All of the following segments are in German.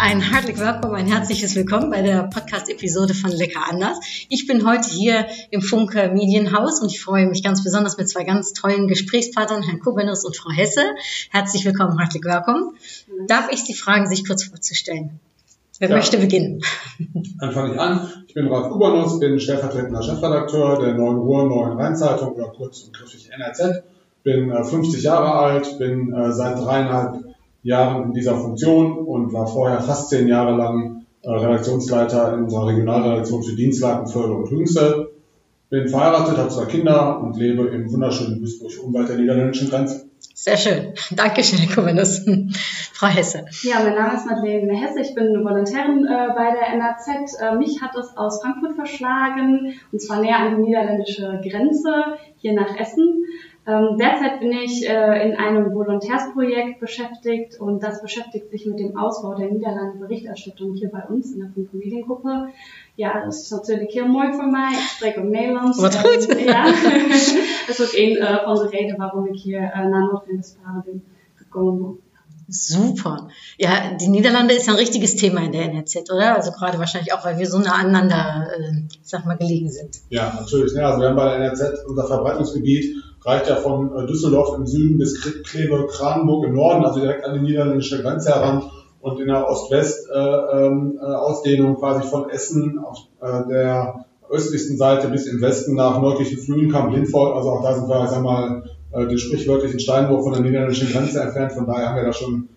Ein herzlich willkommen, ein herzliches Willkommen bei der Podcast-Episode von Lecker anders. Ich bin heute hier im Funke Medienhaus und ich freue mich ganz besonders mit zwei ganz tollen Gesprächspartnern, Herrn Kubenus und Frau Hesse. Herzlich willkommen, herzlich willkommen. Darf ich Sie fragen, sich kurz vorzustellen? Wer ja. möchte beginnen? Dann fange ich an. Ich bin Ralf Kubanus, bin stellvertretender Chefredakteur der Neuen Ruhr Neuen Rheinzeitung oder kurz und griffig NRZ. Bin 50 äh, Jahre alt, bin äh, seit dreieinhalb Jahren in dieser Funktion und war vorher fast zehn Jahre lang äh, Redaktionsleiter in unserer Regionalredaktion für Dienstlaken, Förde und Hüngste. Bin verheiratet, habe zwei Kinder und lebe im wunderschönen Duisburg unweit der niederländischen Grenze. Sehr schön. Dankeschön, Herr Kommunus. Frau Hesse. Ja, mein Name ist Madeleine Hesse. Ich bin Volontärin äh, bei der NAZ. Äh, mich hat es aus Frankfurt verschlagen, und zwar näher an die niederländische Grenze, hier nach Essen. Ähm, derzeit bin ich äh, in einem Volontärsprojekt beschäftigt und das beschäftigt sich mit dem Ausbau der Niederlande Berichterstattung hier bei uns in der Fünf Mediengruppe. Ja, dat is natuurlijk heel mooi voor mij. Ik spreek ook Nederlands. Wat goed. En, ja, dat is ook een uh, van de redenen waarom ik hier uh, naar Noord-Westfalen bin gekommen. Super. Ja, die Niederlande ist ein richtiges Thema in der NRZ, oder? Also gerade wahrscheinlich auch, weil wir so nah aneinander, äh, sag mal, gelegen sind. Ja, natürlich. Ja, also wir haben bei der NRZ unser Verbreitungsgebiet reicht ja von äh, Düsseldorf im Süden bis Kleve-Kranenburg im Norden, also direkt an die niederländische Grenze heran und in der Ost-West-Ausdehnung äh, äh, quasi von Essen auf der östlichsten Seite bis im Westen nach nördlichen Flühenkamp, Lindford. Also auch da sind wir, sag mal, den sprichwörtlichen Steinwurf von der niederländischen Grenze entfernt. Von daher haben wir da schon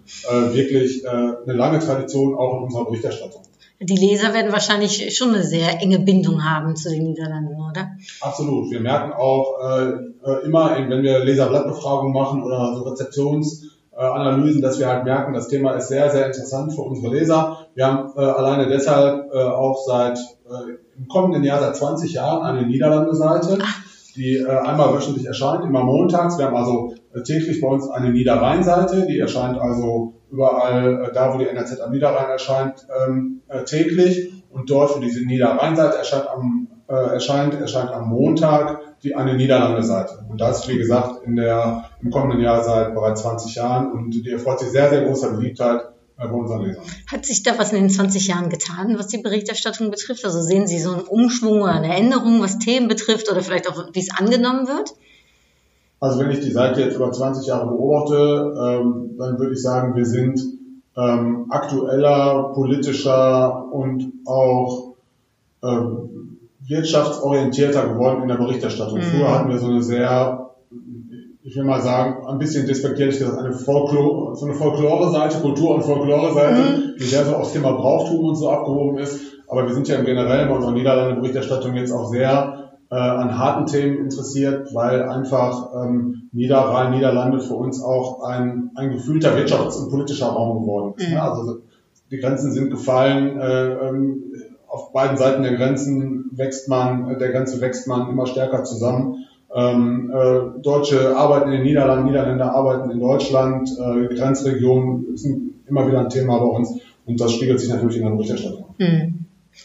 wirklich eine lange Tradition auch in unserer Berichterstattung. Die Leser werden wahrscheinlich schon eine sehr enge Bindung haben zu den Niederlanden, oder? Absolut. Wir merken auch äh, äh immer, wenn wir Leserblattbefragungen machen oder so Rezeptionsanalysen, dass wir halt merken, das Thema ist sehr, sehr interessant für unsere Leser. Wir haben äh, alleine deshalb äh, auch seit äh, im kommenden Jahr seit 20 Jahren eine Niederlande-Seite. Die äh, einmal wöchentlich erscheint, immer montags. Wir haben also äh, täglich bei uns eine Niederrhein-Seite, die erscheint also überall äh, da, wo die NRZ am Niederrhein erscheint, ähm, äh, täglich. Und dort, wo diese Niederrhein-Seite erscheint, am, äh, erscheint, erscheint am Montag die eine Niederlande-Seite. Und das, wie gesagt, in der, im kommenden Jahr seit bereits 20 Jahren. Und die erfreut sich sehr, sehr großer Beliebtheit bei unseren Lesern. Hat sich da was in den 20 Jahren getan, was die Berichterstattung betrifft? Also sehen Sie so einen Umschwung oder eine Änderung, was Themen betrifft oder vielleicht auch, wie es angenommen wird? Also wenn ich die Seite jetzt über 20 Jahre beobachte, ähm, dann würde ich sagen, wir sind ähm, aktueller, politischer und auch ähm, wirtschaftsorientierter geworden in der Berichterstattung. Mhm. Früher hatten wir so eine sehr ich will mal sagen, ein bisschen despektierlich gesagt, eine Folklore, so eine Folklore-Seite, Kultur- und Folklore-Seite, mhm. die sehr so aufs Thema Brauchtum und so abgehoben ist. Aber wir sind ja im Generellen bei unserer Niederlande-Berichterstattung jetzt auch sehr äh, an harten Themen interessiert, weil einfach ähm, Niederrhein, Niederlande für uns auch ein, ein gefühlter Wirtschafts- und politischer Raum geworden ist. Mhm. Ne? Also die Grenzen sind gefallen, äh, ähm, auf beiden Seiten der Grenzen wächst man, der Grenze wächst man immer stärker zusammen. Ähm, äh, Deutsche arbeiten in den Niederlanden, Niederländer arbeiten in Deutschland, äh, Grenzregionen sind immer wieder ein Thema bei uns und das spiegelt sich natürlich in der Berichterstattung. Mhm.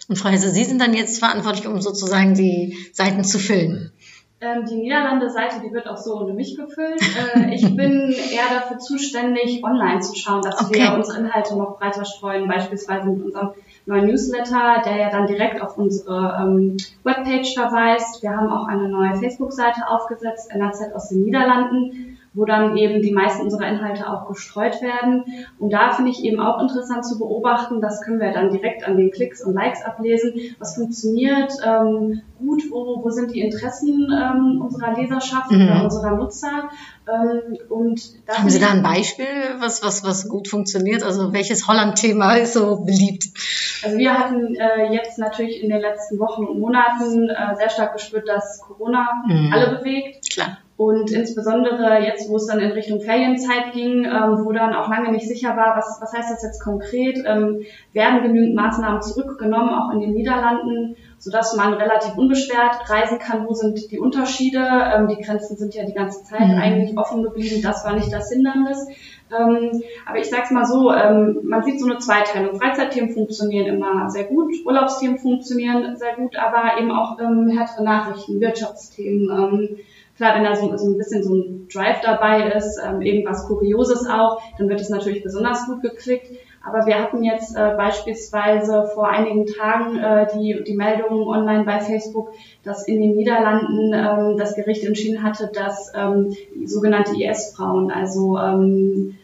Und Frau Hesse, Sie sind dann jetzt verantwortlich, um sozusagen die Seiten zu füllen. Ähm, die Niederlande-Seite, die wird auch so ohne mich gefüllt. Äh, ich bin eher dafür zuständig, online zu schauen, dass okay. wir unsere Inhalte noch breiter streuen, beispielsweise mit unserem neuen Newsletter, der ja dann direkt auf unsere ähm, Webpage verweist. Wir haben auch eine neue Facebook-Seite aufgesetzt, NRZ aus den Niederlanden wo dann eben die meisten unserer Inhalte auch gestreut werden. Und da finde ich eben auch interessant zu beobachten, das können wir dann direkt an den Klicks und Likes ablesen, was funktioniert ähm, gut, wo, wo sind die Interessen ähm, unserer Leserschaft mhm. oder unserer Nutzer. Ähm, und Haben Sie da ein Beispiel, was, was, was gut funktioniert? Also welches Holland-Thema ist so beliebt? Also wir hatten äh, jetzt natürlich in den letzten Wochen und Monaten äh, sehr stark gespürt, dass Corona mhm. alle bewegt. Klar. Und insbesondere jetzt, wo es dann in Richtung Ferienzeit ging, ähm, wo dann auch lange nicht sicher war, was, was heißt das jetzt konkret, ähm, werden genügend Maßnahmen zurückgenommen, auch in den Niederlanden, sodass man relativ unbeschwert reisen kann. Wo sind die Unterschiede? Ähm, die Grenzen sind ja die ganze Zeit mhm. eigentlich offen geblieben. Das war nicht das Hindernis. Ähm, aber ich sag's mal so, ähm, man sieht so eine Zweiteilung. Freizeitthemen funktionieren immer sehr gut, Urlaubsthemen funktionieren sehr gut, aber eben auch ähm, härtere Nachrichten, Wirtschaftsthemen. Klar, wenn da so, so ein bisschen so ein Drive dabei ist, ähm, irgendwas Kurioses auch, dann wird es natürlich besonders gut geklickt. Aber wir hatten jetzt äh, beispielsweise vor einigen Tagen äh, die, die Meldung online bei Facebook, dass in den Niederlanden ähm, das Gericht entschieden hatte, dass ähm, sogenannte IS-Frauen, also ähm,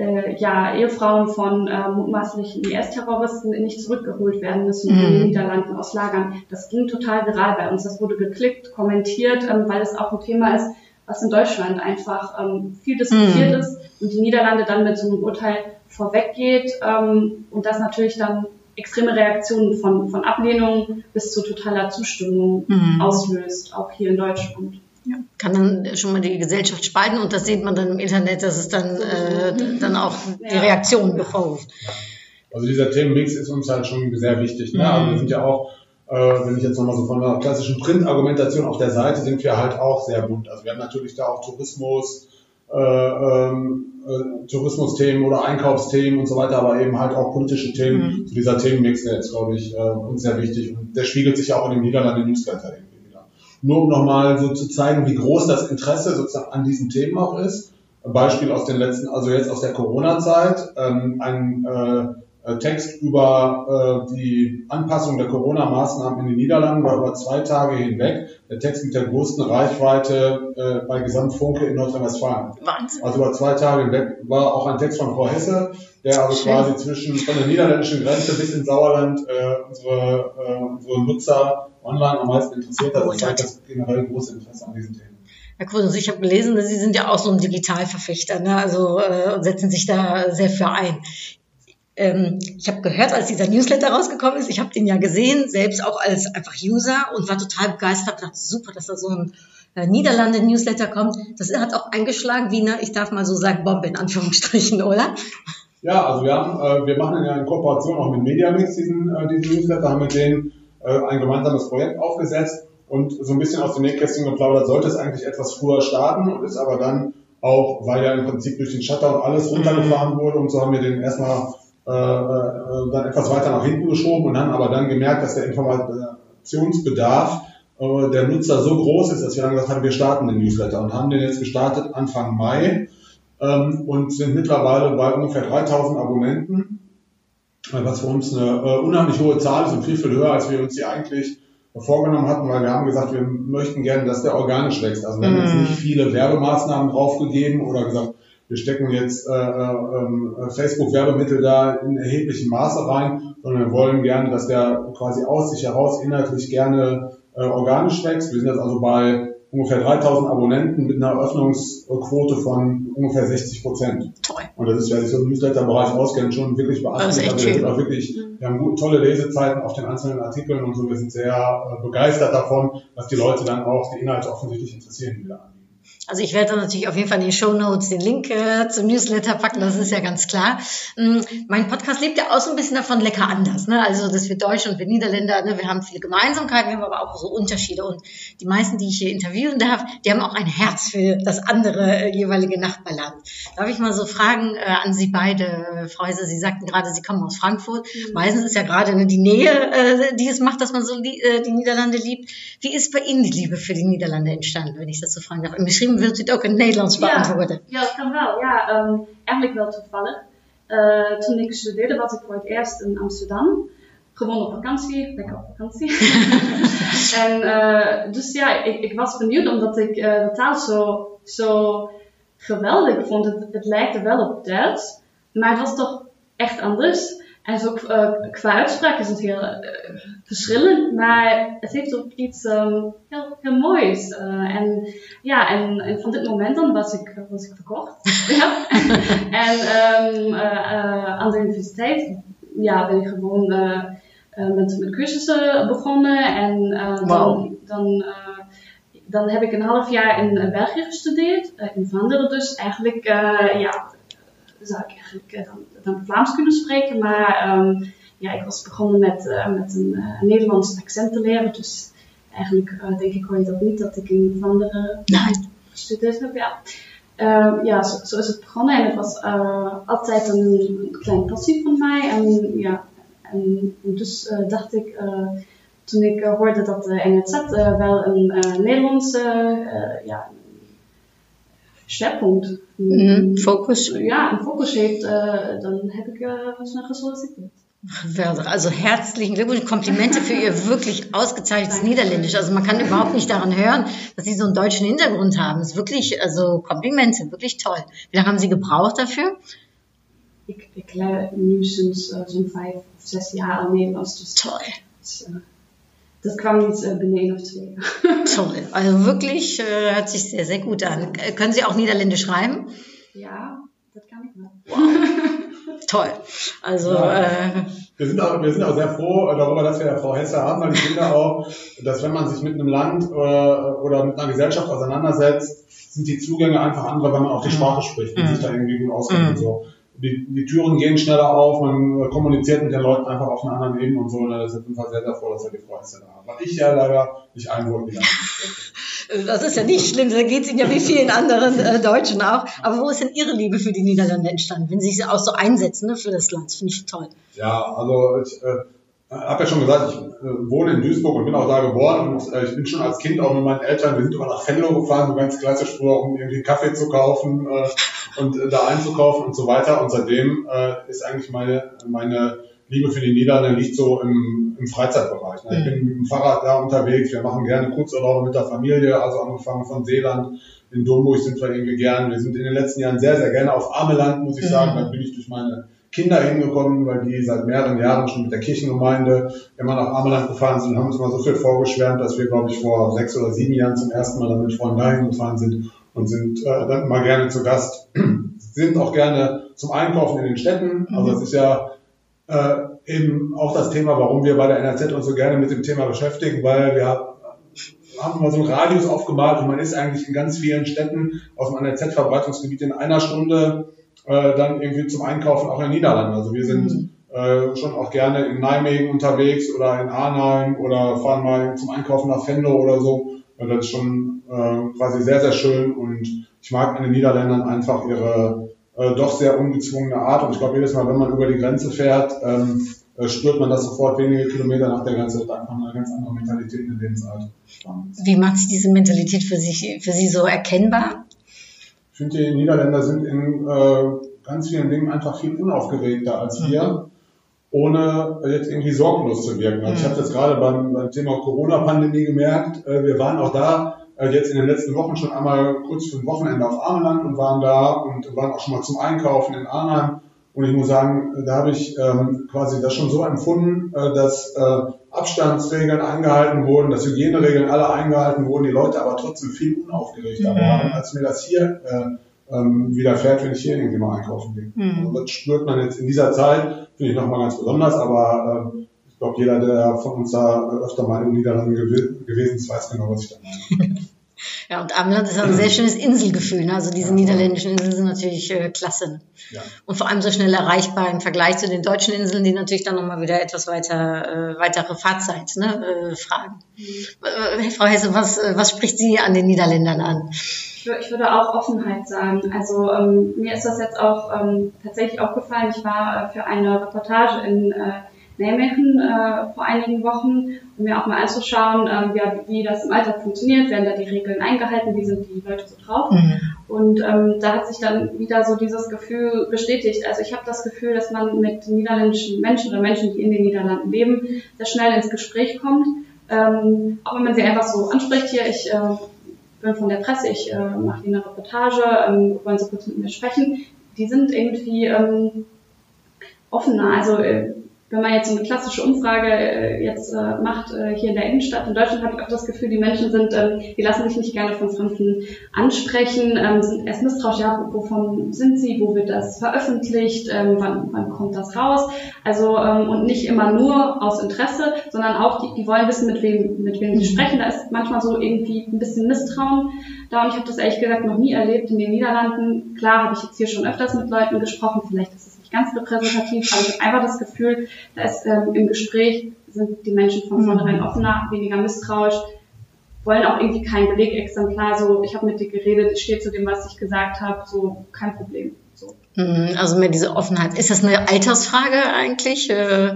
äh, ja, Ehefrauen von äh, mutmaßlichen IS-Terroristen nicht zurückgeholt werden müssen mhm. in den Niederlanden aus Lagern. Das ging total viral bei uns. Das wurde geklickt, kommentiert, ähm, weil es auch ein Thema ist, was in Deutschland einfach ähm, viel diskutiert mhm. ist und die Niederlande dann mit so einem Urteil vorweggeht ähm, und das natürlich dann extreme Reaktionen von, von Ablehnung bis zu totaler Zustimmung mhm. auslöst, auch hier in Deutschland. Ja. Kann dann schon mal die Gesellschaft spalten und das sieht man dann im Internet, dass es dann, äh, dann auch die ja. Reaktionen bevorruft. Also dieser Themenmix ist uns halt schon sehr wichtig. Ne? Mhm. Also wir sind ja auch, äh, wenn ich jetzt nochmal so von der klassischen Printargumentation auf der Seite sind wir halt auch sehr bunt. Also wir haben natürlich da auch Tourismus, äh, ähm, äh, Tourismusthemen oder Einkaufsthemen und so weiter, aber eben halt auch politische Themen. Mhm. So dieser Themenmix, der ist, glaube ich, äh, uns sehr wichtig und der spiegelt sich ja auch in dem Niederlande Newsletter wieder. Nur um nochmal so zu zeigen, wie groß das Interesse sozusagen an diesen Themen auch ist. Ein Beispiel aus den letzten, also jetzt aus der Corona-Zeit, ähm, ein äh, Text über äh, die Anpassung der Corona-Maßnahmen in den Niederlanden war über zwei Tage hinweg der Text mit der größten Reichweite äh, bei Gesamtfunke in Nordrhein-Westfalen. Wahnsinn. Also über zwei Tage hinweg war auch ein Text von Frau Hesse, der also Schön. quasi zwischen von der niederländischen Grenze bis in Sauerland äh, unsere, äh, unsere Nutzer online am meisten interessiert hat. Das zeigt das generell große Interesse an diesen Themen. Herr Kruse, ich habe gelesen, Sie sind ja auch so ein Digitalverfechter, ne? also äh, und setzen sich da sehr für ein ähm, ich habe gehört, als dieser Newsletter rausgekommen ist, ich habe den ja gesehen, selbst auch als einfach User und war total begeistert, dachte, super, dass da so ein äh, Niederlande-Newsletter kommt. Das hat auch eingeschlagen wie eine, ich darf mal so sagen, Bombe in Anführungsstrichen, oder? Ja, also wir haben, äh, wir machen ja in Kooperation auch mit Mediamix diesen, äh, diesen Newsletter, haben mit denen äh, ein gemeinsames Projekt aufgesetzt. Und so ein bisschen aus dem Nähkästchen geplaudert, sollte es eigentlich etwas früher starten und ist aber dann auch, weil ja im Prinzip durch den Shutdown alles runtergefahren wurde und so haben wir den erstmal äh, äh, dann etwas weiter nach hinten geschoben und haben aber dann gemerkt, dass der Informationsbedarf äh, der Nutzer so groß ist, dass wir dann gesagt haben, wir starten den Newsletter und haben den jetzt gestartet Anfang Mai ähm, und sind mittlerweile bei ungefähr 3000 Abonnenten, was für uns eine äh, unheimlich hohe Zahl ist und viel, viel höher, als wir uns die eigentlich vorgenommen hatten, weil wir haben gesagt, wir möchten gerne, dass der organisch wächst. Also wir haben jetzt mhm. nicht viele Werbemaßnahmen draufgegeben oder gesagt, wir stecken jetzt äh, äh, Facebook-Werbemittel da in erheblichem Maße rein, sondern wir wollen gerne, dass der quasi aus sich heraus inhaltlich gerne äh, organisch wächst. Wir sind jetzt also bei ungefähr 3000 Abonnenten mit einer Öffnungsquote von ungefähr 60 Prozent. Toll. Und das ist, sich so im Newsletter-Bereich auskennt, schon wirklich beachtlich. Also wir sind auch wirklich, wir haben gute, tolle Lesezeiten auf den einzelnen Artikeln und so. Wir sind sehr äh, begeistert davon, dass die Leute dann auch die Inhalte offensichtlich interessieren, die wir anbieten. Also ich werde natürlich auf jeden Fall in die Show Notes den Link äh, zum Newsletter packen, das ist ja ganz klar. Ähm, mein Podcast lebt ja auch so ein bisschen davon lecker anders. Ne? Also dass wir Deutsche und wir Niederländer, ne, wir haben viele Gemeinsamkeiten, wir haben aber auch so Unterschiede. Und die meisten, die ich hier interviewen darf, die haben auch ein Herz für das andere äh, jeweilige Nachbarland. Darf ich mal so fragen äh, an Sie beide, Frau Heiser, Sie sagten gerade, Sie kommen aus Frankfurt. Mhm. Meistens ist ja gerade ne, die Nähe, äh, die es macht, dass man so die, äh, die Niederlande liebt. Wie ist bei Ihnen die Liebe für die Niederlande entstanden, wenn ich das so fragen darf? Im Geschrieben wilt u het ook in het Nederlands beantwoorden? Ja, dat kan wel. Ja, um, eigenlijk wel toevallig. Uh, toen ik studeerde was ik voor het eerst in Amsterdam. Gewoon op vakantie, lekker op vakantie. en uh, dus ja, ik, ik, was benieuwd omdat ik uh, de taal zo, zo geweldig vond. Het, het lijkt wel op Duits, maar het was toch echt anders. En zo uh, qua uitspraak is het heel uh, verschillend, maar het heeft ook iets um, heel, heel moois. Uh, en ja, en, en, van dit moment dan was ik, was ik verkocht. ja. en um, aan de universiteit ja, ben ik gewoon met, met cursussen begonnen. En wow. dan, dan dan heb ik een half jaar in België gestudeerd, in Vlaanderen dus. Eigenlijk, ja, zou ik eigenlijk dan, dan, Vlaams kunnen spreken, maar um, ja, ik was begonnen met, met een Nederlands accent te leren, dus eigenlijk denk ik hoor je dat niet, dat ik in Vlaanderen gestudeerd heb, ja. Uh, ja, zo, zo, is het begonnen en het was uh, altijd een klein passie van mij. En ja, en, dus uh, dacht ik, toen ik hoorde dat de NZ wel een Nederlandse ja, schwerpunt, mm, focus. Ja, een focus heeft, dan heb ik snel gesolliciteerd. Geweldig. Also herzlichen Glückwunsch, Komplimente für Ihr wirklich ausgezeichnetes Niederländisch. Also man kann überhaupt nicht daran hören, dass Sie so einen deutschen Hintergrund haben. Das ist wirklich, also Komplimente, wirklich toll. Wie lange haben Sie gebraucht dafür? Ik, ik leer nu sinds uh, zo'n vijf of zes jaar al Nederlands. Dus toll. Das, uh, das kwam niet uh, binnen één of twee Toll. Also wirklich äh, hört sich sehr, sehr gut an. Können Sie auch Niederländisch schreiben? Ja, das kann ich noch. Wow. toll. Also ja. äh, wir, sind auch, wir sind auch sehr froh darüber, dass wir ja Frau Hesse haben, weil ich finde auch, dass wenn man sich mit einem Land äh, oder mit einer Gesellschaft auseinandersetzt, sind die Zugänge einfach andere, wenn man auch die mhm. Sprache spricht und mhm. sich da irgendwie gut auskennt mhm. und so. Die, die Türen gehen schneller auf, man kommuniziert mit den Leuten einfach auf einer anderen Ebene und so. Und da ist auf jeden Fall sehr, sehr froh, dass wir die Hesse da haben. Weil ich ja leider nicht einwohnen kann. Das ist ja nicht schlimm, da geht es Ihnen ja wie vielen anderen äh, Deutschen auch. Aber wo ist denn Ihre Liebe für die Niederlande entstanden, wenn Sie sich auch so einsetzen ne, für das Land? Das finde ich toll. Ja, also ich äh, habe ja schon gesagt, ich äh, wohne in Duisburg und bin auch da geboren. Und äh, ich bin schon als Kind auch mit meinen Eltern, wir sind immer nach Venlo gefahren, so ganz klassisch früher, um irgendwie Kaffee zu kaufen äh, und äh, da einzukaufen und so weiter. Und seitdem äh, ist eigentlich meine, meine Liebe für die Niederlande liegt so im, im Freizeitbereich. Ne? Ich bin mit dem Fahrrad da unterwegs, wir machen gerne Kurzurlaube mit der Familie, also angefangen von Seeland, in Domburg sind wir irgendwie gern. Wir sind in den letzten Jahren sehr, sehr gerne auf Ameland, muss ich sagen. Da bin ich durch meine Kinder hingekommen, weil die seit mehreren Jahren schon mit der Kirchengemeinde immer nach Ameland gefahren sind und haben uns mal so viel vorgeschwärmt, dass wir, glaube ich, vor sechs oder sieben Jahren zum ersten Mal dann mit Freunden dahin gefahren sind und sind äh, dann immer gerne zu Gast. sind auch gerne zum Einkaufen in den Städten. Also es ist ja äh, eben auch das Thema, warum wir bei der NRZ uns so gerne mit dem Thema beschäftigen, weil wir haben mal so einen Radius aufgemalt und man ist eigentlich in ganz vielen Städten aus dem NRZ-Verbreitungsgebiet in einer Stunde äh, dann irgendwie zum Einkaufen auch in den Niederlanden. Also wir sind mhm. äh, schon auch gerne in Nijmegen unterwegs oder in Arnheim oder fahren mal zum Einkaufen nach Venlo oder so. Das ist schon äh, quasi sehr, sehr schön und ich mag an den Niederländern einfach ihre äh, doch sehr ungezwungene Art. Und ich glaube, jedes Mal, wenn man über die Grenze fährt, ähm, äh, spürt man das sofort wenige Kilometer nach der Grenze. Das einfach eine ganz andere Mentalität in Lebensart. Wie macht sich diese Mentalität für, sich, für Sie so erkennbar? Ich finde, die Niederländer sind in äh, ganz vielen Dingen einfach viel unaufgeregter als wir. Mhm ohne jetzt irgendwie sorgenlos zu wirken. Also ich mhm. habe das gerade beim, beim Thema Corona-Pandemie gemerkt. Äh, wir waren auch da äh, jetzt in den letzten Wochen schon einmal kurz für ein Wochenende auf Arnheim und waren da und waren auch schon mal zum Einkaufen in Arnheim. Und ich muss sagen, da habe ich ähm, quasi das schon so empfunden, äh, dass äh, Abstandsregeln eingehalten wurden, dass Hygieneregeln alle eingehalten wurden, die Leute aber trotzdem viel unaufgeregter mhm. waren, als mir das hier äh, ähm, widerfährt, wenn ich hier irgendwie mal einkaufen gehe. Mhm. Also das spürt man jetzt in dieser Zeit, finde ich nochmal ganz besonders, aber äh, ich glaube, jeder, der von uns da öfter mal in den Niederlanden gewesen ist, weiß genau, was ich da meine. Ja, und Amland ist auch ein sehr schönes Inselgefühl. Ne? Also diese ja. niederländischen Inseln sind natürlich äh, klasse. Ja. Und vor allem so schnell erreichbar im Vergleich zu den deutschen Inseln, die natürlich dann nochmal wieder etwas weiter, äh, weitere Fahrzeit ne, äh, fragen. Mhm. Äh, Frau Hesse, was, äh, was spricht Sie an den Niederländern an? Ich, würde auch Offenheit sagen. Also ähm, mir ist das jetzt auch ähm, tatsächlich aufgefallen. Ich war äh, für eine Reportage in äh, Nijmegen äh, vor einigen Wochen, um mir auch mal anzuschauen, äh, wie, wie das im Alltag funktioniert, werden da die Regeln eingehalten, wie sind die Leute so drauf. Mhm. Und ähm, da hat sich dann wieder so dieses Gefühl bestätigt. Also ich habe das Gefühl, dass man mit niederländischen Menschen oder Menschen, die in den Niederlanden leben, sehr schnell ins Gespräch kommt. Ähm, auch wenn man sie einfach so anspricht hier, ich äh, bin von der Presse, ich äh, mache hier eine Reportage, ähm, wollen Sie kurz mit mir sprechen. Die sind irgendwie ähm, offener. Also äh, wenn man jetzt so eine klassische Umfrage äh, jetzt äh, macht äh, hier in der Innenstadt in Deutschland, habe ich auch das Gefühl, die Menschen sind, ähm, die lassen sich nicht gerne von Fremden ansprechen, ähm, sind erst misstrauisch, ja, wovon sind sie, wo wird das veröffentlicht, ähm, wann, wann kommt das raus? Also ähm, und nicht immer nur aus Interesse, sondern auch die, die wollen wissen, mit wem mit wem sie sprechen. Da ist manchmal so irgendwie ein bisschen Misstrauen da und ich habe das ehrlich gesagt noch nie erlebt in den Niederlanden. Klar habe ich jetzt hier schon öfters mit Leuten gesprochen, vielleicht ist es nicht ganz repräsentativ, aber ich habe einfach das Gefühl, da ist ähm, im Gespräch sind die Menschen von vornherein offener, weniger misstrauisch, wollen auch irgendwie kein Belegexemplar, so ich habe mit dir geredet, ich stehe zu dem, was ich gesagt habe, so kein Problem. So. Mhm, also mehr diese Offenheit. Ist das eine Altersfrage eigentlich? Äh,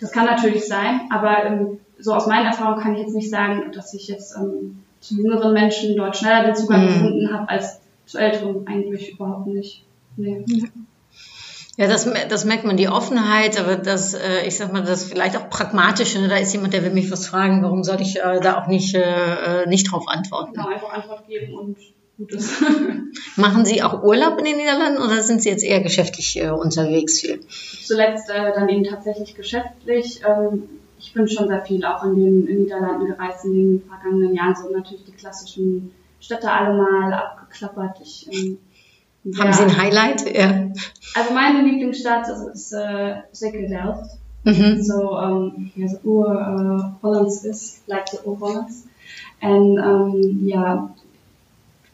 Das kann natürlich sein, aber ähm, so aus meiner Erfahrung kann ich jetzt nicht sagen, dass ich jetzt ähm, zu jüngeren Menschen dort schneller den Zugang Mhm. gefunden habe als zu älteren eigentlich überhaupt nicht. Nee. Ja, das, das merkt man, die Offenheit, aber das, äh, ich sag mal, das vielleicht auch pragmatische, ne? da ist jemand, der will mich was fragen, warum soll ich äh, da auch nicht, äh, äh, nicht drauf antworten? Genau, einfach Antwort geben und gut ist. Machen Sie auch Urlaub in den Niederlanden oder sind Sie jetzt eher geschäftlich äh, unterwegs viel? Zuletzt äh, dann eben tatsächlich geschäftlich. Ähm, ich bin schon sehr viel auch in den in Niederlanden gereist in den vergangenen Jahren, so natürlich die klassischen Städte alle mal abgeklappert. Ich, ähm, Haben ja, Sie ein Highlight? Ja. Also meine Lieblingsstadt ist, ist äh, Delft. Mhm. So, um, ja, so Ur-Hollands ist, like the Ur-Hollands. Und ähm, ja,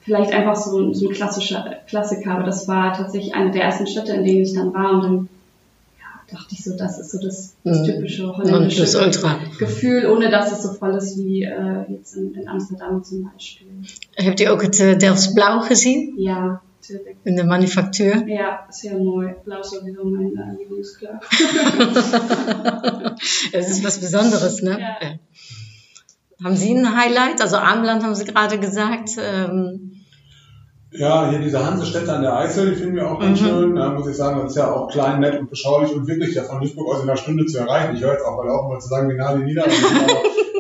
vielleicht einfach so, ein- so ein klassischer Klassiker, aber das war tatsächlich eine der ersten Städte, in denen ich dann war und dann ja, dachte ich so, das ist so das, das Mhm. typische holländische das Ultra. Gefühl, ohne dass es so voll ist wie äh, jetzt in, in Amsterdam zum Beispiel. Hebt u ook het uh, Delfts Blauw gezien? Ja, In de manufactuur? Ja, sehr neu. Blau ist sowieso mein äh, Lieblingskleur. Das ist was Besonderes, ne? Ja. Ja. Haben Sie ein Highlight? Also Armland haben Sie gerade gesagt. Ähm, Ja, hier diese Hansestädte an der Eifel, die finden wir auch ganz Mhm. schön. Da muss ich sagen, das ist ja auch klein, nett und beschaulich und wirklich ja von Duisburg aus in einer Stunde zu erreichen. Ich höre jetzt auch mal auf, mal zu sagen, wie nah die Niederlande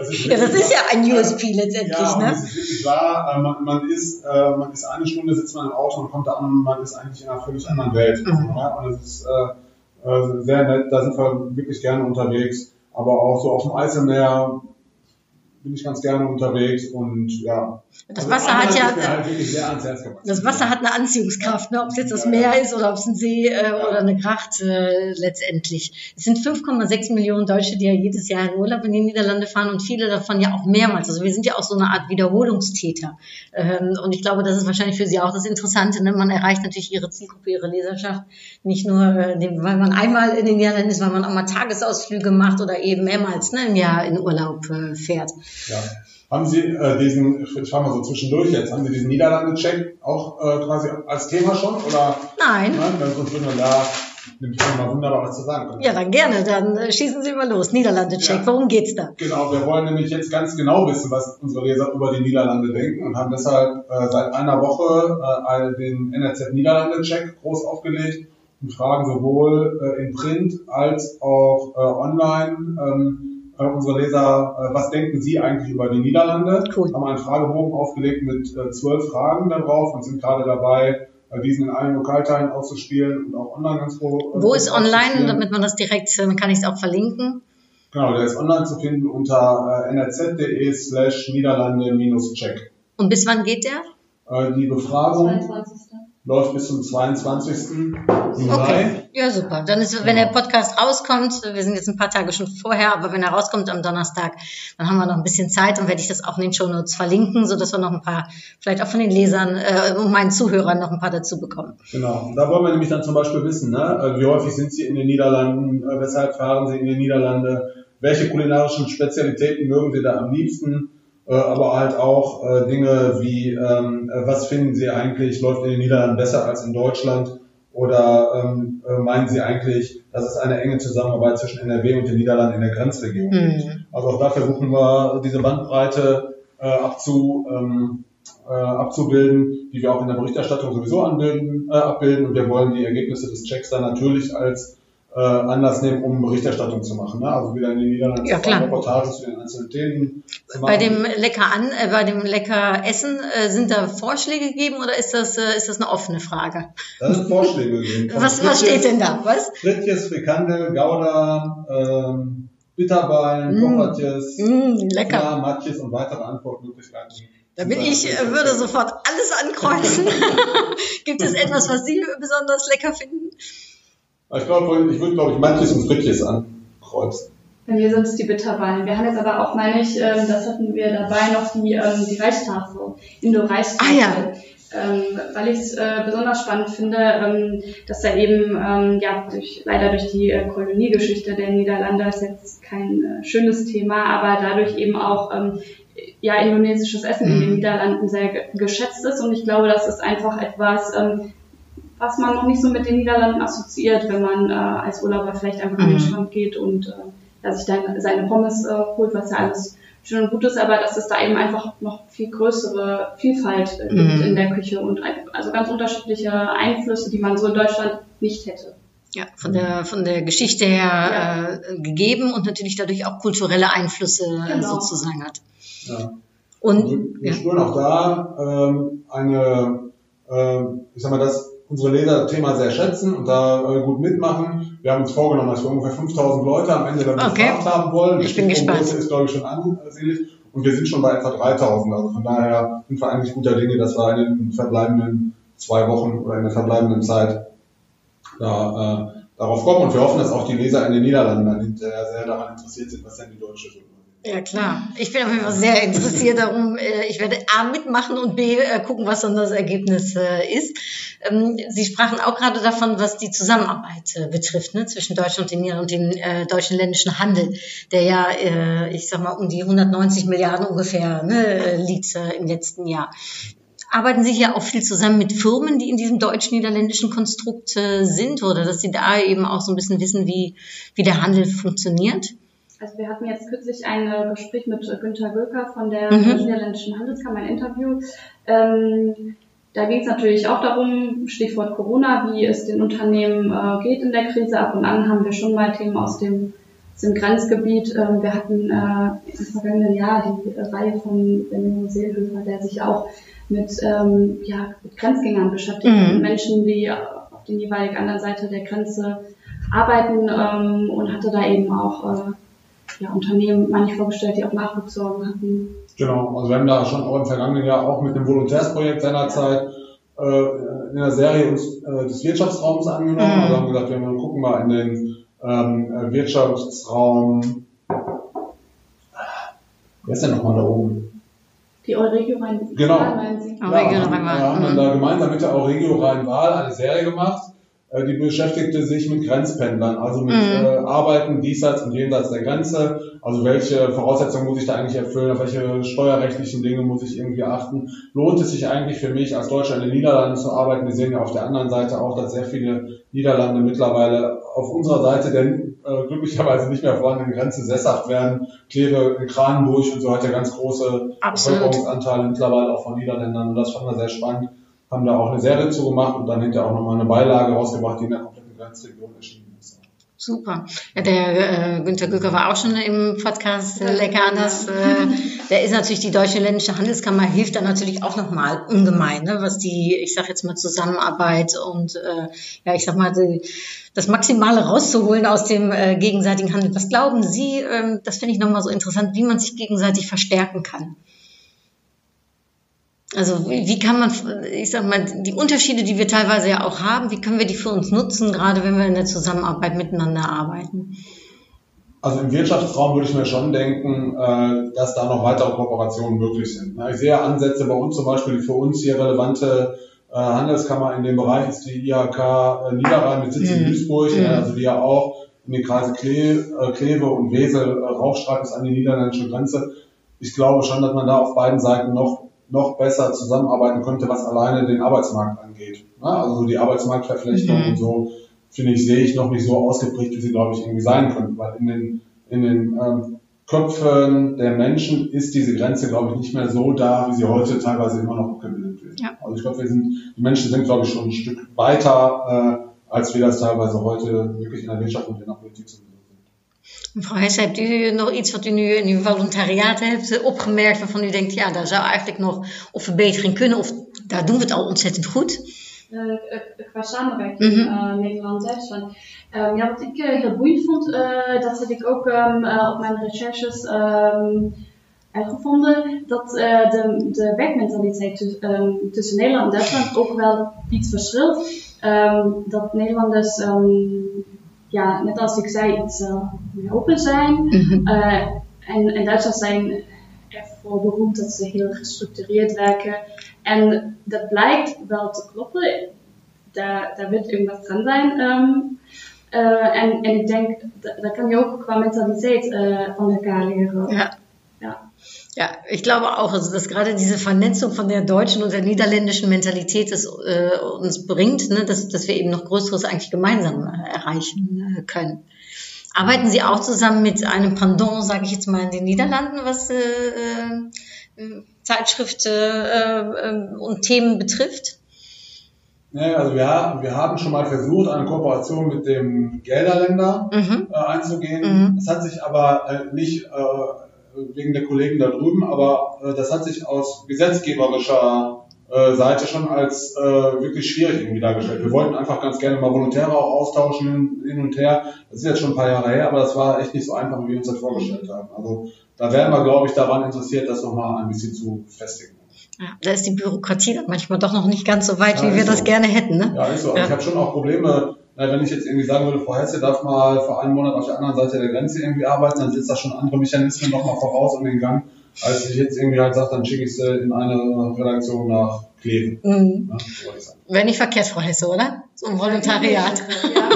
das ist ja, das ist ja ein USP letztendlich, Ja, und ne? es ist wirklich wahr. Äh, Man, man, ist, äh, man ist eine Stunde, sitzt man im Auto und kommt da an, man ist eigentlich in einer völlig anderen Welt. Mhm. Ja, und es ist äh, äh, sehr nett, da sind wir wirklich gerne unterwegs. Aber auch so auf dem Eiselmeer bin ich ganz gerne unterwegs und ja. Das Also Wasser hat Anhalt ja- halt. Das Wasser hat eine Anziehungskraft, ne? ob es jetzt das Meer ist oder ob es ein See äh, oder eine Gracht äh, letztendlich. Es sind 5,6 Millionen Deutsche, die ja jedes Jahr in Urlaub in die Niederlande fahren und viele davon ja auch mehrmals. Also wir sind ja auch so eine Art Wiederholungstäter. Ähm, und ich glaube, das ist wahrscheinlich für Sie auch das Interessante. Ne? Man erreicht natürlich Ihre Zielgruppe, Ihre Leserschaft nicht nur, äh, weil man einmal in den Niederlanden ist, weil man auch mal Tagesausflüge macht oder eben mehrmals ne, im Jahr in Urlaub äh, fährt. Ja. Haben Sie äh, diesen, ich frage mal so zwischendurch jetzt, haben Sie diesen Niederlande-Check auch äh, quasi als Thema schon? Oder Nein. nein, dann sonst würden wir da nämlich mal wunderbar was zu sagen können. Ja, dann gerne. Dann äh, schießen Sie mal los. Niederlande-Check. Ja. Worum geht's da? Genau, wir wollen nämlich jetzt ganz genau wissen, was unsere Leser über die Niederlande denken und haben deshalb äh, seit einer Woche äh, den NRZ Niederlande-Check groß aufgelegt und fragen sowohl äh, in Print als auch äh, online ähm, äh, unsere Leser, äh, was denken Sie eigentlich über die Niederlande? Cool. Haben einen Fragebogen aufgelegt mit äh, zwölf Fragen darauf und sind gerade dabei, äh, diesen in allen Lokalteilen auszuspielen und auch online ganz froh. äh, Wo ist online, damit man das direkt, äh, kann ich es auch verlinken? Genau, der ist online zu finden unter äh, nrz.de slash Niederlande-Check. Und bis wann geht der? Äh, die Befragung 22. läuft bis zum 22. Juli. Okay. Ja, super. Dann ist, wenn der Podcast rauskommt, wir sind jetzt ein paar Tage schon vorher, aber wenn er rauskommt am Donnerstag, dann haben wir noch ein bisschen Zeit und werde ich das auch in den Shownotes verlinken, sodass wir noch ein paar, vielleicht auch von den Lesern äh, und meinen Zuhörern noch ein paar dazu bekommen. Genau. Da wollen wir nämlich dann zum Beispiel wissen, ne? äh, wie häufig sind Sie in den Niederlanden, äh, weshalb fahren Sie in den Niederlande, welche kulinarischen Spezialitäten mögen Sie da am liebsten, aber halt auch äh, Dinge wie, ähm, äh, was finden Sie eigentlich, läuft in den Niederlanden besser als in Deutschland oder ähm, äh, meinen Sie eigentlich, dass es eine enge Zusammenarbeit zwischen NRW und den Niederlanden in der Grenzregion gibt? Mhm. Also auch da versuchen wir, diese Bandbreite äh, abzu, ähm, äh, abzubilden, die wir auch in der Berichterstattung sowieso anbilden, äh, abbilden. Und wir wollen die Ergebnisse des Checks dann natürlich als äh, Anlass nehmen, um Berichterstattung zu machen. Ne? Also wieder in den Niederlanden ja, klar. Reportagen zu den einzelnen Themen zu machen. Bei dem Lecker an, äh, bei dem Lecker Essen äh, sind da Vorschläge gegeben oder ist das äh, ist das eine offene Frage? Da sind Vorschläge gegeben. was, was steht denn da? Was? Frittjes, Frikandel, Gouda, ähm, Bitterballen, mm. Kochertjes, mm, lecker. Matjes und weitere Antwortmöglichkeiten. Da bin ich, äh, würde sofort alles ankreuzen. Gibt es etwas, was Sie besonders lecker finden? Ich glaube, ich würde, glaube ich, Matjes und Frittjes ankreuzen. Bei mir sind es die Bitterballen. Wir haben jetzt aber auch, meine ich, ähm, das hatten wir dabei noch die, ähm, die Reichstafel, Indo-Reichstafel. Ah ja. Ähm, weil ich es äh, besonders spannend finde, ähm, dass da eben ähm, ja durch, leider durch die äh, Koloniegeschichte der Niederlande ist jetzt kein äh, schönes Thema, aber dadurch eben auch ja indonesisches Essen in den mhm. Niederlanden sehr geschätzt ist und ich glaube, das ist einfach etwas, was man noch nicht so mit den Niederlanden assoziiert, wenn man äh, als Urlauber vielleicht einfach mhm. in den. Strand geht und äh, sich dann seine Pommes äh, holt, was ja alles schön und gut ist, aber dass es da eben einfach noch viel größere Vielfalt äh, gibt mhm. in der Küche und also ganz unterschiedliche Einflüsse, die man so in Deutschland nicht hätte. Ja, von der, von der Geschichte her ja. äh, gegeben und natürlich dadurch auch kulturelle Einflüsse äh, genau. sozusagen hat. Ja. Und wir, wir ja. spüren auch da ähm, eine, äh, ich sag mal, dass unsere Leser das Thema sehr schätzen und da äh, gut mitmachen. Wir haben uns vorgenommen, dass wir ungefähr 5000 Leute am Ende damit okay. gefragt haben wollen. Ich bin gespannt. Das ist, glaube ich, schon ansehnlich. Und wir sind schon bei etwa 3000. Also von daher sind wir eigentlich guter Dinge, dass wir in den verbleibenden zwei Wochen oder in der verbleibenden Zeit da, äh, darauf kommen. Und wir hoffen, dass auch die Leser in den Niederlanden dann hinterher sehr daran interessiert sind, was denn die deutsche so ja, klar. Ich bin auf jeden Fall sehr interessiert darum. Äh, ich werde A mitmachen und B äh, gucken, was dann das Ergebnis ist. Ähm, Sie sprachen auch gerade davon, was die Zusammenarbeit betrifft, ne, zwischen Deutschland und dem, und dem äh, deutschen ländischen Handel, der ja, äh, ich sag mal, um die 190 Milliarden ungefähr ne, liegt äh, im letzten Jahr. Arbeiten Sie hier auch viel zusammen mit Firmen, die in diesem deutsch-niederländischen Konstrukt sind, oder dass Sie da eben auch so ein bisschen wissen, wie, wie der Handel funktioniert? Also wir hatten jetzt kürzlich ein äh, Gespräch mit äh, Günter Gülker von der mhm. Niederländischen Handelskammer, ein Interview. Ähm, da ging es natürlich auch darum, Stichwort Corona, wie es den Unternehmen äh, geht in der Krise. Ab und an haben wir schon mal Themen aus dem, aus dem Grenzgebiet. Ähm, wir hatten äh, im vergangenen Jahr die Reihe von Benjamin Seelhöfer, der sich auch mit, ähm, ja, mit Grenzgängern beschäftigt, mhm. Menschen, die auf der jeweiligen anderen Seite der Grenze arbeiten ähm, und hatte da eben auch äh, ja, Unternehmen manchmal vorgestellt, die auch Nachwuchssorgen hatten. Genau, also wir haben da schon auch im vergangenen Jahr auch mit dem Volontärsprojekt seinerzeit äh, in der Serie uns äh, des Wirtschaftsraums angenommen. Mhm. Also haben gesagt, wir gucken mal in den ähm, Wirtschaftsraum. Wer ist denn nochmal da oben? Die Euregio Rhein-Waal, genau. meinen Sie? Ja, Euregio Rhein-Waal. Wir haben dann da gemeinsam mit der Euregio Rhein-Waal eine Serie gemacht äh, die beschäftigte sich mit Grenzpendlern, also mit mhm. äh, Arbeiten diesseits und jenseits der Grenze. Also welche Voraussetzungen muss ich da eigentlich erfüllen, auf welche steuerrechtlichen Dinge muss ich irgendwie achten? Lohnt es sich eigentlich für mich als Deutscher in den Niederlanden zu arbeiten? Wir sehen ja auf der anderen Seite auch, dass sehr viele Niederlande mittlerweile auf unserer Seite der äh, glücklicherweise nicht mehr vorhandenen Grenze sesshaft werden. Kleve Kranenburg und so hat ja ganz große Absolut. Bevölkerungsanteile mittlerweile auch von Niederländern und das fanden wir sehr spannend haben da auch eine Serie zugemacht und dann hinterher auch nochmal eine Beilage rausgebracht, die in der kompletten Grenzregion erschienen ist. Super. Ja, der äh, Günter Gücker war auch schon im Podcast äh, Lecker anders. Äh, der ist natürlich die Deutsche Ländische Handelskammer, hilft da natürlich auch nochmal ungemein, ne, was die, ich sag jetzt mal, Zusammenarbeit und äh, ja, ich sag mal, die, das Maximale rauszuholen aus dem äh, gegenseitigen Handel. Was glauben Sie, äh, das finde ich nochmal so interessant, wie man sich gegenseitig verstärken kann? Also wie kann man, ich sag mal, die Unterschiede, die wir teilweise ja auch haben, wie können wir die für uns nutzen, gerade wenn wir in der Zusammenarbeit miteinander arbeiten? Also im Wirtschaftsraum würde ich mir schon denken, äh, dass da noch weitere Kooperationen möglich sind. Ich sehe Ansätze bei uns zum Beispiel, die für uns hier relevante äh, Handelskammer in dem Bereich ist die IHK äh, Niederrhein mit Sitz in mhm. Duisburg, mhm. also die ja auch in den Kreise Kleve und Wesel Rauchstreit ist an die niederländische Grenze. Ich glaube schon, dass man da auf beiden Seiten noch noch besser zusammenarbeiten könnte, was alleine den Arbeitsmarkt angeht. Also die Arbeitsmarktverflechtung mhm. und so, finde ich, sehe ich noch nicht so ausgeprägt, wie sie, glaube ich, irgendwie sein könnten. Weil in den, in den ähm, Köpfen der Menschen ist diese Grenze, glaube ich, nicht mehr so da, wie sie heute teilweise immer noch abgebildet wird. Ja. Also ich glaube, wir sind, die Menschen sind, glaube ich, schon ein Stück weiter, äh, als wir das teilweise heute wirklich in der Wirtschaft und in der Politik sind. Mevrouw Hesse, hebt u nog iets wat u nu in uw volontariaat hebt opgemerkt waarvan u denkt, ja, daar zou eigenlijk nog op verbetering kunnen of daar doen we het al ontzettend goed? Uh, qua samenwerking mm -hmm. uh, Nederland-Duitsland. Um, ja, wat ik uh, heel boeiend vond, dat heb ik ook um, op mijn recherches um, uitgevonden, dat de, de werkmentaliteit tussen Nederland en Duitsland ook wel iets verschilt. dat Nederlanders, ja, net als ik zei, iets meer open zijn. Mm -hmm. en, en Duitsland zijn ervoor beroemd dat ze heel gestructureerd werken. En dat blijkt wel te kloppen. Daar, daar irgendwas dran sein. Um, uh, en, en ik denk, da kan je ook qua Mentalität uh, von elkaar leren. Ja. ja. Ja, ich glaube auch, also dass gerade diese Vernetzung von der deutschen und der niederländischen Mentalität es, äh, uns bringt, ne, dass, dass wir eben noch Größeres eigentlich gemeinsam äh, erreichen äh, können. Arbeiten Sie auch zusammen mit einem Pendant, sage ich jetzt mal, in den Niederlanden, was äh, äh, Zeitschrift äh, und Themen betrifft? Nee, also wir, wir haben schon mal versucht, eine Kooperation mit dem Gelderländer mhm. äh, einzugehen. Mhm. Das hat sich aber äh, nicht äh, wegen der Kollegen da drüben, aber äh, das hat sich aus gesetzgeberischer äh, Seite schon als äh, wirklich schwierig irgendwie dargestellt. Wir wollten einfach ganz gerne mal Volontäre auch austauschen hin und her. Das ist jetzt schon ein paar Jahre her, aber das war echt nicht so einfach, wie wir uns das vorgestellt haben. Also da wären wir, glaube ich, daran interessiert, das nochmal ein bisschen zu festigen. Ja, da ist die Bürokratie dann manchmal doch noch nicht ganz so weit, ja, wie wir so. das gerne hätten. Ne? Ja, ist so. Ja. Ich habe schon auch Probleme, wenn ich jetzt irgendwie sagen würde, Frau Hesse darf mal für einen Monat auf der anderen Seite der Grenze irgendwie arbeiten, dann sitzt da schon andere Mechanismen nochmal voraus und den Gang als ich jetzt irgendwie halt sage, dann schicke ich sie in eine Redaktion nach Kleve. Mhm. Ja, Wenn ich Verkehrsfrau Hesse, oder? So ein Volontariat. Ja.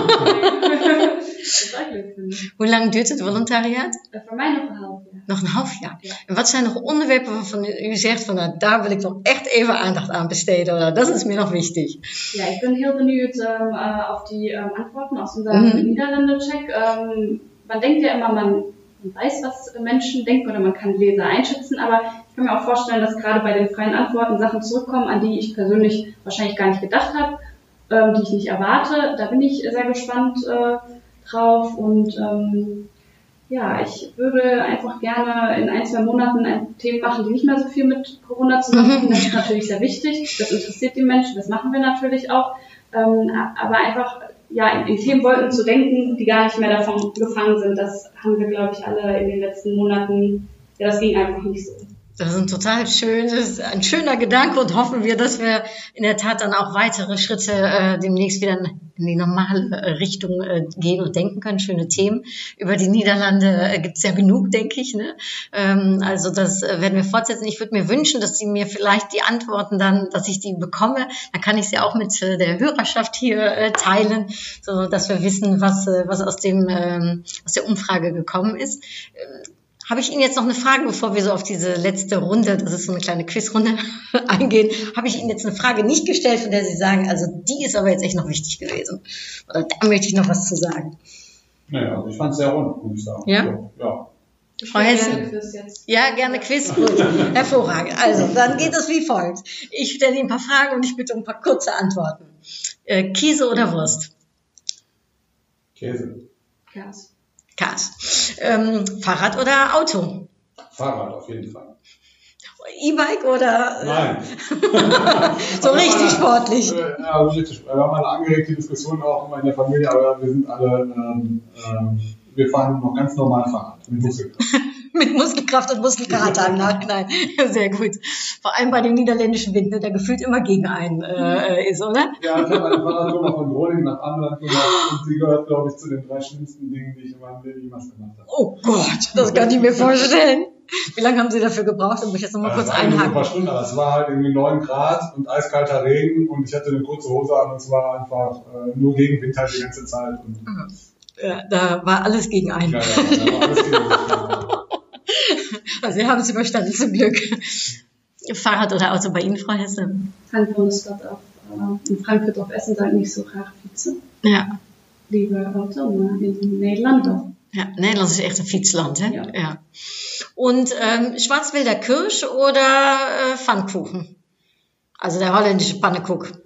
Hoe lang duurt het volontariaat? Voor mij nog een half jaar. Nog een half jaar. Ja. En wat zijn nog onderwerpen waarvan u zegt van nou, daar wil ik nog echt even aandacht aan besteden oder das ist mir noch wichtig? Ja, ich bin heel benieuwd um, uh, auf die um, Antworten aus unserem mhm. Niederländer-Check. Um, man denkt ja immer, man man weiß, was Menschen denken oder man kann Leser einschätzen, aber ich kann mir auch vorstellen, dass gerade bei den freien Antworten Sachen zurückkommen, an die ich persönlich wahrscheinlich gar nicht gedacht habe, ähm, die ich nicht erwarte. Da bin ich sehr gespannt äh, drauf und ähm, ja, ich würde einfach gerne in ein, zwei Monaten ein Themen machen, die nicht mehr so viel mit Corona zusammenhängen. Mhm. Das ist natürlich sehr wichtig. Das interessiert die Menschen. Das machen wir natürlich auch. Ähm, aber einfach ja, in, in Themenwolken zu denken, die gar nicht mehr davon gefangen sind. Das haben wir, glaube ich, alle in den letzten Monaten, ja, das ging einfach nicht so. Das ist ein total schönes, ein schöner Gedanke und hoffen wir, dass wir in der Tat dann auch weitere Schritte äh, demnächst wieder in die normale äh, Richtung äh, gehen und denken können. Schöne Themen. Über die Niederlande äh, gibt es ja genug, denke ich. Ne? Ähm, also das äh, werden wir fortsetzen. Ich würde mir wünschen, dass Sie mir vielleicht die Antworten dann, dass ich die bekomme. Dann kann ich sie auch mit äh, der Hörerschaft hier äh, teilen, so dass wir wissen, was, äh, was aus dem ähm, aus der Umfrage gekommen ist. Ähm, habe ich Ihnen jetzt noch eine Frage, bevor wir so auf diese letzte Runde, das ist so eine kleine Quizrunde, eingehen. Habe ich Ihnen jetzt eine Frage nicht gestellt, von der Sie sagen, also die ist aber jetzt echt noch wichtig gewesen. Oder da möchte ich noch was zu sagen. Naja, also ich fand es sehr rund, muss ich sagen. Ja? Also, ja. Frau Hessen. Ja, gerne Quiz. Gut. Hervorragend. Also, dann geht es wie folgt. Ich stelle Ihnen ein paar Fragen und ich bitte um ein paar kurze Antworten. Äh, Käse oder Wurst? Käse. Käse. Cars. Ähm, Fahrrad oder Auto? Fahrrad auf jeden Fall. E-Bike oder? Nein. so richtig sportlich. Äh, ja, richtig. Wir haben eine angeregte Diskussion auch immer in der Familie, aber wir sind alle, ähm, ähm, wir fahren noch ganz normal Fahrrad mit. Mit Muskelkraft und Muskelkater im Nachhinein. Sehr gut. Vor allem bei dem niederländischen Wind, ne, der gefühlt immer gegen einen äh, ist, oder? Ja, ich habe eine Fahrradtour von Groningen nach Amland gemacht und sie gehört, glaube ich, zu den drei schlimmsten Dingen, die ich in meinem Leben jemals gemacht habe. Oh Gott, das kann ich mir vorstellen. Wie lange haben Sie dafür gebraucht, um mich jetzt nochmal kurz einhaken? Ein paar Stunden, aber es war halt irgendwie 9 Grad und eiskalter Regen und ich hatte eine kurze Hose an und es war einfach äh, nur Gegenwind halt die ganze Zeit. Und ja, da war alles gegen einen. Ja, ja, da war alles gegen einen. Also wir haben es überstanden zum Glück. Fahrrad oder Auto bei Ihnen, Frau Hesse? Frankfurt ist dort auf, äh, in Frankfurt auf Essen dann nicht so graag fietsen. Ja. Lieber Auto, maar in Nederland doch. Ja, Nederland ist echt ein Fietsland, hè? Ja. ja. Und ähm, Schwarzwälder Kirsch oder äh, Pfannkuchen? Also der holländische Pannekuchen.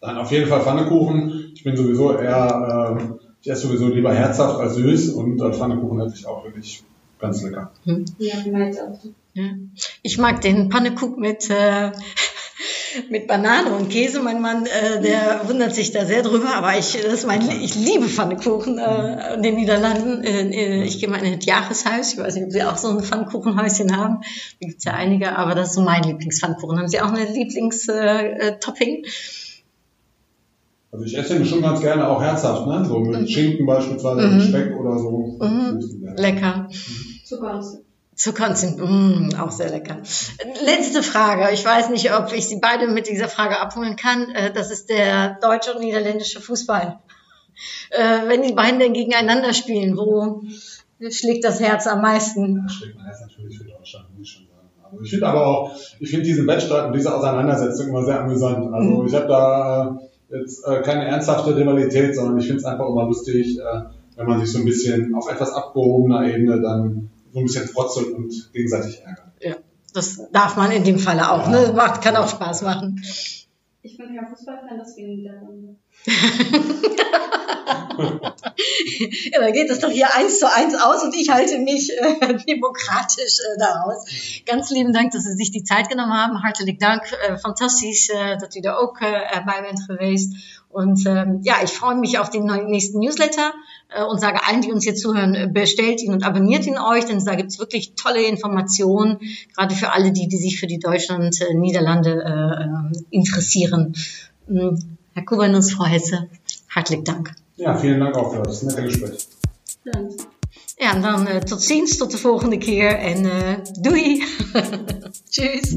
Dann auf jeden Fall Pfannekuchen Ich bin sowieso eher, äh, ich esse sowieso lieber herzhaft als süß und äh, Pfannekuchen hätte ich auch wirklich ganz lecker. Hm. Ja, auch. Ja. Ich mag den Pannekuchen mit, äh, mit Banane und Käse. Mein Mann, äh, der wundert sich da sehr drüber, aber ich, das ist mein, ich liebe Pfannekuchen äh, in den Niederlanden. Äh, ich gehe mal in ein Jahreshaus. Ich weiß nicht, ob Sie auch so ein Pfannkuchenhäuschen haben. Da gibt's ja einige, aber das ist so mein Lieblingspfannkuchen. Haben Sie auch eine Lieblingstopping? Äh, also ich esse den schon ganz gerne auch herzhaft, ne? So mit mhm. Schinken beispielsweise, mhm. Speck oder so. Mhm. Lecker. Super. Zuckerzinten, mm, auch sehr lecker. Letzte Frage. Ich weiß nicht, ob ich Sie beide mit dieser Frage abholen kann. Äh, das ist der deutsche und niederländische Fußball. Äh, wenn die beiden denn gegeneinander spielen, wo schlägt das Herz am meisten? Das schlägt mein Herz natürlich für Deutschland, muss ich schon sagen. Also ich finde aber auch, ich finde diesen Wettstreit und diese Auseinandersetzung immer sehr amüsant. Also mhm. ich habe da äh, jetzt keine ernsthafte Rivalität, sondern ich finde es einfach immer lustig, wenn man sich so ein bisschen auf etwas abgehobener Ebene dann so ein bisschen frotzeln und gegenseitig ärgern. Ja, das darf man in dem Falle auch. Ja. Ne? Macht, kann auch Spaß machen. Ich bin kein Fußballfan, deswegen Niederlande. ja, dann geht es doch hier eins zu eins aus und ich halte mich äh, demokratisch äh, daraus. Ganz lieben Dank, dass Sie sich die Zeit genommen haben. Hartelijk Dank. Äh, fantastisch, äh, dat u er ook äh, bei bent geweest. Und ähm, ja, ich freue mich auf den nächsten Newsletter und sage allen, die uns hier zuhören, bestellt ihn und abonniert ihn euch, denn da gibt's wirklich tolle Informationen, gerade für alle die, die sich für die Deutschland-Niederlande äh, äh, interessieren. Ähm, Herr Kubanus, Frau Hesse, hartelijk Dank. Ja, vielen Dank auch für das nette Gespräch. Dank. Ja, en dan uh, tot ziens, tot de volgende keer en uh, doei. Tschüss.